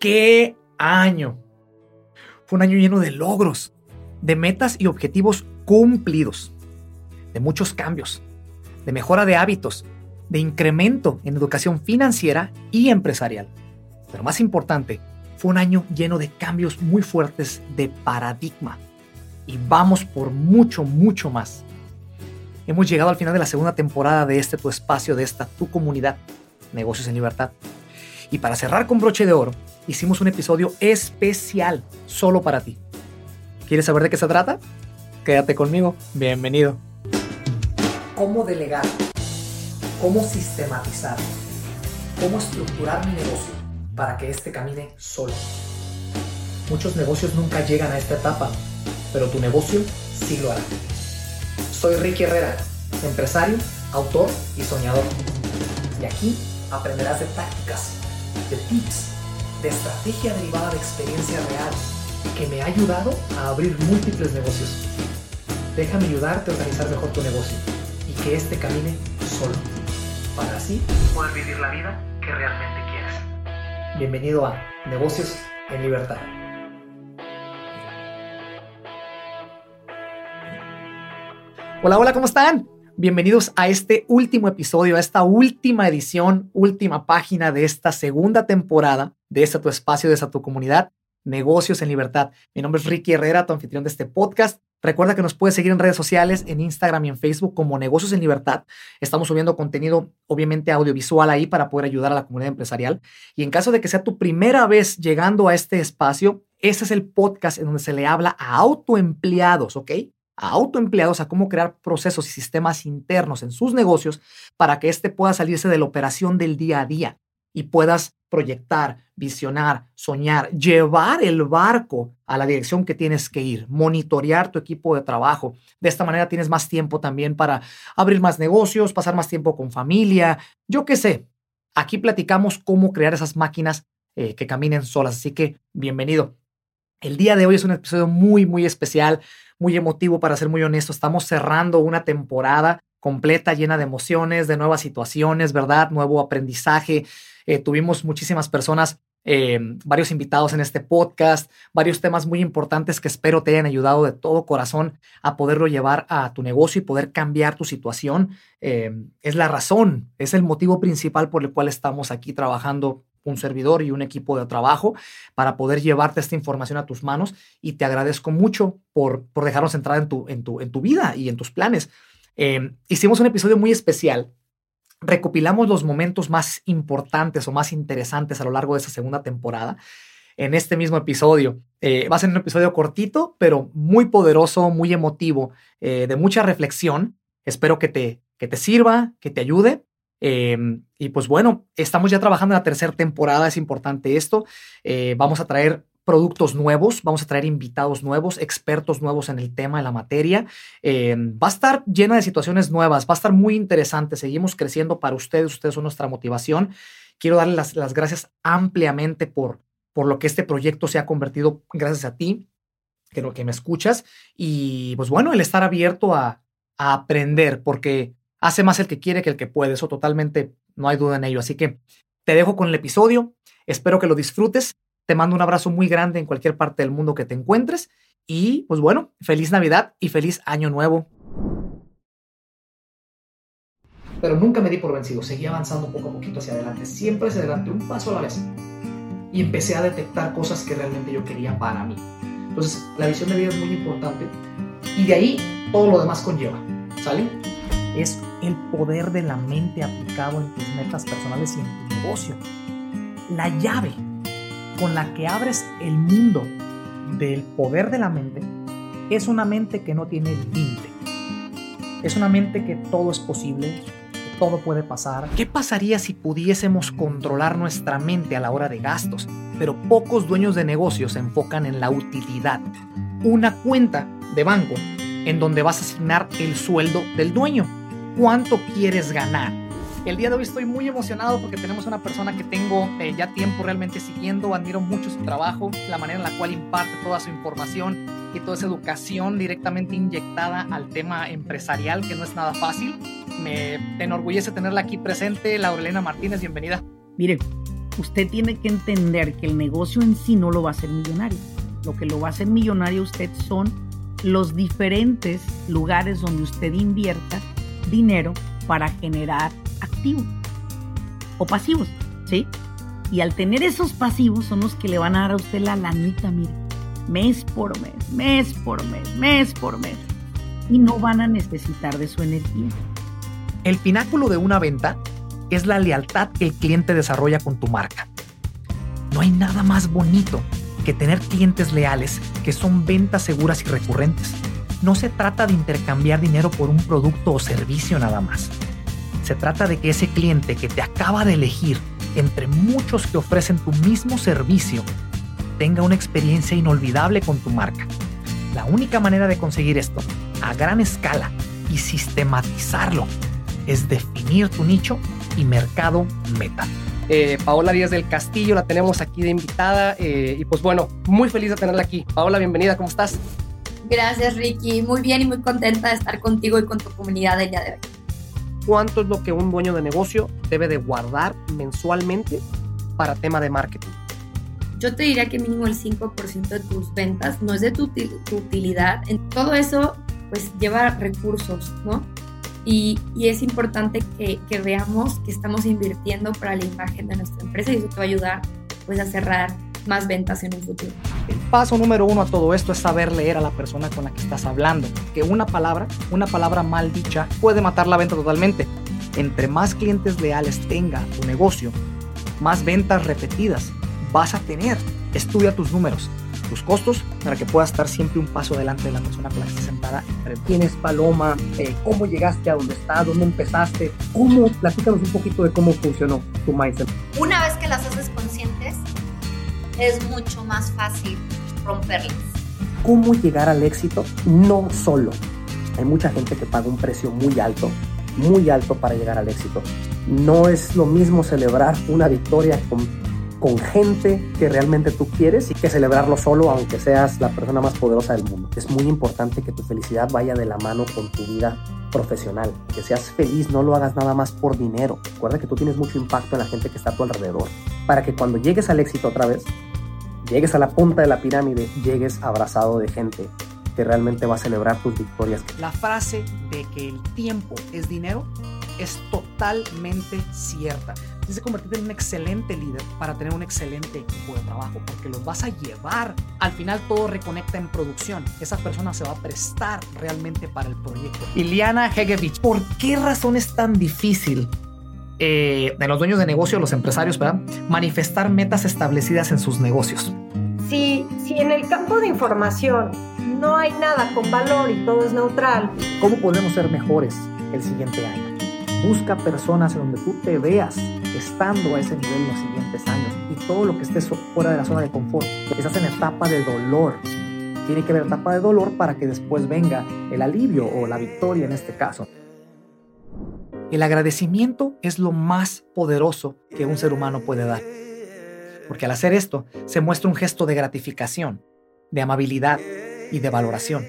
¡Qué año! Fue un año lleno de logros, de metas y objetivos cumplidos, de muchos cambios, de mejora de hábitos, de incremento en educación financiera y empresarial. Pero más importante, fue un año lleno de cambios muy fuertes de paradigma. Y vamos por mucho, mucho más. Hemos llegado al final de la segunda temporada de este tu espacio, de esta tu comunidad, Negocios en Libertad. Y para cerrar con broche de oro, hicimos un episodio especial solo para ti. ¿Quieres saber de qué se trata? Quédate conmigo. Bienvenido. ¿Cómo delegar? ¿Cómo sistematizar? ¿Cómo estructurar mi negocio para que éste camine solo? Muchos negocios nunca llegan a esta etapa, pero tu negocio sí lo hará. Soy Ricky Herrera, empresario, autor y soñador. Y aquí aprenderás de tácticas, de tips, de estrategia derivada de experiencia real que me ha ayudado a abrir múltiples negocios. Déjame ayudarte a organizar mejor tu negocio y que éste camine solo, para así poder vivir la vida que realmente quieres. Bienvenido a Negocios en Libertad. Hola, hola, ¿cómo están? Bienvenidos a este último episodio, a esta última edición, última página de esta segunda temporada de esta tu espacio, de esta tu comunidad, Negocios en Libertad. Mi nombre es Ricky Herrera, tu anfitrión de este podcast. Recuerda que nos puedes seguir en redes sociales, en Instagram y en Facebook como Negocios en Libertad. Estamos subiendo contenido, obviamente audiovisual ahí para poder ayudar a la comunidad empresarial. Y en caso de que sea tu primera vez llegando a este espacio, ese es el podcast en donde se le habla a autoempleados, ¿ok? A autoempleados a cómo crear procesos y sistemas internos en sus negocios para que éste pueda salirse de la operación del día a día y puedas proyectar, visionar, soñar, llevar el barco a la dirección que tienes que ir, monitorear tu equipo de trabajo. De esta manera tienes más tiempo también para abrir más negocios, pasar más tiempo con familia, yo qué sé. Aquí platicamos cómo crear esas máquinas eh, que caminen solas, así que bienvenido. El día de hoy es un episodio muy, muy especial muy emotivo, para ser muy honesto. Estamos cerrando una temporada completa, llena de emociones, de nuevas situaciones, ¿verdad? Nuevo aprendizaje. Eh, tuvimos muchísimas personas, eh, varios invitados en este podcast, varios temas muy importantes que espero te hayan ayudado de todo corazón a poderlo llevar a tu negocio y poder cambiar tu situación. Eh, es la razón, es el motivo principal por el cual estamos aquí trabajando un servidor y un equipo de trabajo para poder llevarte esta información a tus manos y te agradezco mucho por, por dejarnos entrar en tu, en, tu, en tu vida y en tus planes. Em, hicimos un episodio muy especial. Recopilamos los momentos más importantes o más interesantes a lo largo de esta segunda temporada en este mismo episodio. Eh, va a ser un episodio cortito, pero muy poderoso, muy emotivo, eh, de mucha reflexión. Espero que te, que te sirva, que te ayude. Em, y pues bueno, estamos ya trabajando en la tercera temporada, es importante esto. Eh, vamos a traer productos nuevos, vamos a traer invitados nuevos, expertos nuevos en el tema, en la materia. Em, va a estar llena de situaciones nuevas, va a estar muy interesante. Seguimos creciendo para ustedes, ustedes son nuestra motivación. Quiero darles las, las gracias ampliamente por, por lo que este proyecto se ha convertido, gracias a ti, que, que me escuchas. Y pues bueno, el estar abierto a aprender, porque hace más el que quiere que el que puede. Eso totalmente no hay duda en ello. Así que te dejo con el episodio. Espero que lo disfrutes. Te mando un abrazo muy grande en cualquier parte del mundo que te encuentres. Y pues bueno, feliz Navidad y feliz Año Nuevo. Pero nunca me di por vencido. Seguí avanzando poco a poquito hacia adelante. Siempre hacia adelante, un paso a la vez. Y empecé a detectar cosas que realmente yo quería para mí. Entonces, la visión de vida es muy importante. Y de ahí todo lo demás conlleva. ¿Sale? es el poder de la mente aplicado en tus metas personales y en tu negocio. La llave con la que abres el mundo del poder de la mente es una mente que no tiene límite. Es una mente que todo es posible, que todo puede pasar. ¿Qué pasaría si pudiésemos controlar nuestra mente a la hora de gastos? Pero pocos dueños de negocios se enfocan en la utilidad. Una cuenta de banco en donde vas a asignar el sueldo del dueño cuánto quieres ganar. El día de hoy estoy muy emocionado porque tenemos una persona que tengo eh, ya tiempo realmente siguiendo, admiro mucho su trabajo, la manera en la cual imparte toda su información y toda esa educación directamente inyectada al tema empresarial, que no es nada fácil. Me enorgullece tenerla aquí presente. Laurelena Martínez, bienvenida. Miren, usted tiene que entender que el negocio en sí no lo va a hacer millonario. Lo que lo va a hacer millonario usted son los diferentes lugares donde usted invierta dinero para generar activos o pasivos, ¿sí? Y al tener esos pasivos son los que le van a dar a usted la lanita, mire, mes por mes, mes por mes, mes por mes. Y no van a necesitar de su energía. El pináculo de una venta es la lealtad que el cliente desarrolla con tu marca. No hay nada más bonito que tener clientes leales que son ventas seguras y recurrentes. No se trata de intercambiar dinero por un producto o servicio nada más. Se trata de que ese cliente que te acaba de elegir entre muchos que ofrecen tu mismo servicio tenga una experiencia inolvidable con tu marca. La única manera de conseguir esto a gran escala y sistematizarlo es definir tu nicho y mercado meta. Eh, Paola Díaz del Castillo, la tenemos aquí de invitada eh, y pues bueno, muy feliz de tenerla aquí. Paola, bienvenida, ¿cómo estás? Gracias Ricky, muy bien y muy contenta de estar contigo y con tu comunidad el día de hoy. ¿Cuánto es lo que un dueño de negocio debe de guardar mensualmente para tema de marketing? Yo te diría que mínimo el 5% de tus ventas no es de tu, tu utilidad. En todo eso pues lleva recursos, ¿no? Y, es importante que, veamos que estamos invirtiendo para la imagen de nuestra empresa y eso te va a ayudar pues, a cerrar más ventas en un futuro. El paso número uno a todo esto es saber leer a la persona con la que estás hablando. Que una palabra, una palabra mal dicha, puede matar la venta totalmente. Entre más clientes leales tenga tu negocio, más ventas repetidas vas a tener. Estudia tus números tus costos para que puedas estar siempre un paso adelante de la persona con la que estás sentada ¿Quién es Paloma? Eh, ¿Cómo llegaste a donde estás? ¿Dónde empezaste? ¿Cómo? Platícanos un poquito de cómo funcionó tu mindset. Una es mucho más fácil romperlas. ¿Cómo llegar al éxito? No solo. Hay mucha gente que paga un precio muy alto, muy alto para llegar al éxito. No es lo mismo celebrar una victoria con con gente que realmente tú quieres y que celebrarlo solo aunque seas la persona más poderosa del mundo. Es muy importante que tu felicidad vaya de la mano con tu vida profesional, que seas feliz, no lo hagas nada más por dinero. Recuerda que tú tienes mucho impacto en la gente que está a tu alrededor, para que cuando llegues al éxito otra vez, llegues a la punta de la pirámide, llegues abrazado de gente que realmente va a celebrar tus victorias. La frase de que el tiempo es dinero es totalmente cierta tienes que convertirte en un excelente líder para tener un excelente equipo de trabajo, porque los vas a llevar. Al final todo reconecta en producción. Esa persona se va a prestar realmente para el proyecto. Iliana Hegevich, ¿por qué razón es tan difícil eh, de los dueños de negocio, los empresarios, ¿verdad? manifestar metas establecidas en sus negocios? Si, si en el campo de información no hay nada con valor y todo es neutral, ¿cómo podemos ser mejores el siguiente año? Busca personas en donde tú te veas estando a ese nivel los siguientes años y todo lo que estés fuera de la zona de confort. Estás en etapa de dolor. Tiene que haber etapa de dolor para que después venga el alivio o la victoria en este caso. El agradecimiento es lo más poderoso que un ser humano puede dar. Porque al hacer esto se muestra un gesto de gratificación, de amabilidad y de valoración.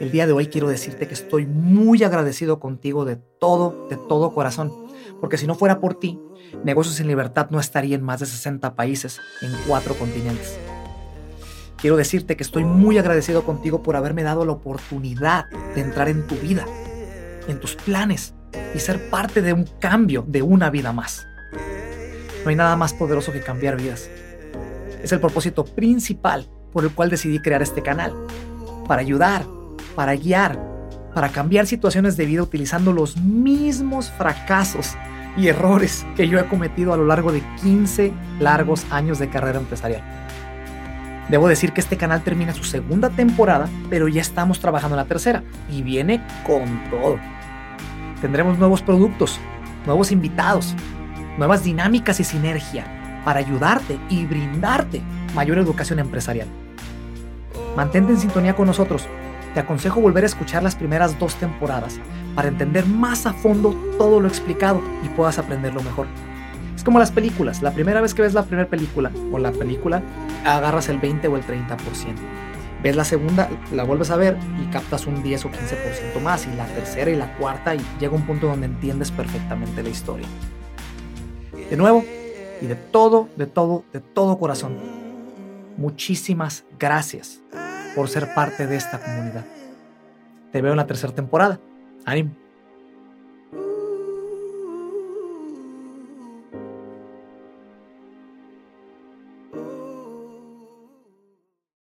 El día de hoy quiero decirte que estoy muy agradecido contigo de todo, de todo corazón, porque si no fuera por ti, Negocios en Libertad no estaría en más de 60 países, en cuatro continentes. Quiero decirte que estoy muy agradecido contigo por haberme dado la oportunidad de entrar en tu vida, en tus planes y ser parte de un cambio de una vida más. No hay nada más poderoso que cambiar vidas. Es el propósito principal por el cual decidí crear este canal, para ayudar para guiar, para cambiar situaciones de vida utilizando los mismos fracasos y errores que yo he cometido a lo largo de 15 largos años de carrera empresarial. Debo decir que este canal termina su segunda temporada, pero ya estamos trabajando en la tercera y viene con todo. Tendremos nuevos productos, nuevos invitados, nuevas dinámicas y sinergia para ayudarte y brindarte mayor educación empresarial. Mantente en sintonía con nosotros te aconsejo volver a escuchar las primeras dos temporadas para entender más a fondo todo lo explicado y puedas aprenderlo mejor. Es como las películas, la primera vez que ves la primera película o la película, agarras el 20 o el 30% ves la segunda, la vuelves a ver y captas un 10 o 15% más, y la tercera y la cuarta, y llega un punto donde entiendes perfectamente la historia. De nuevo, y de todo, de todo, de todo corazón, muchísimas gracias por ser parte de esta comunidad. Te veo en la tercera temporada. Ánimo.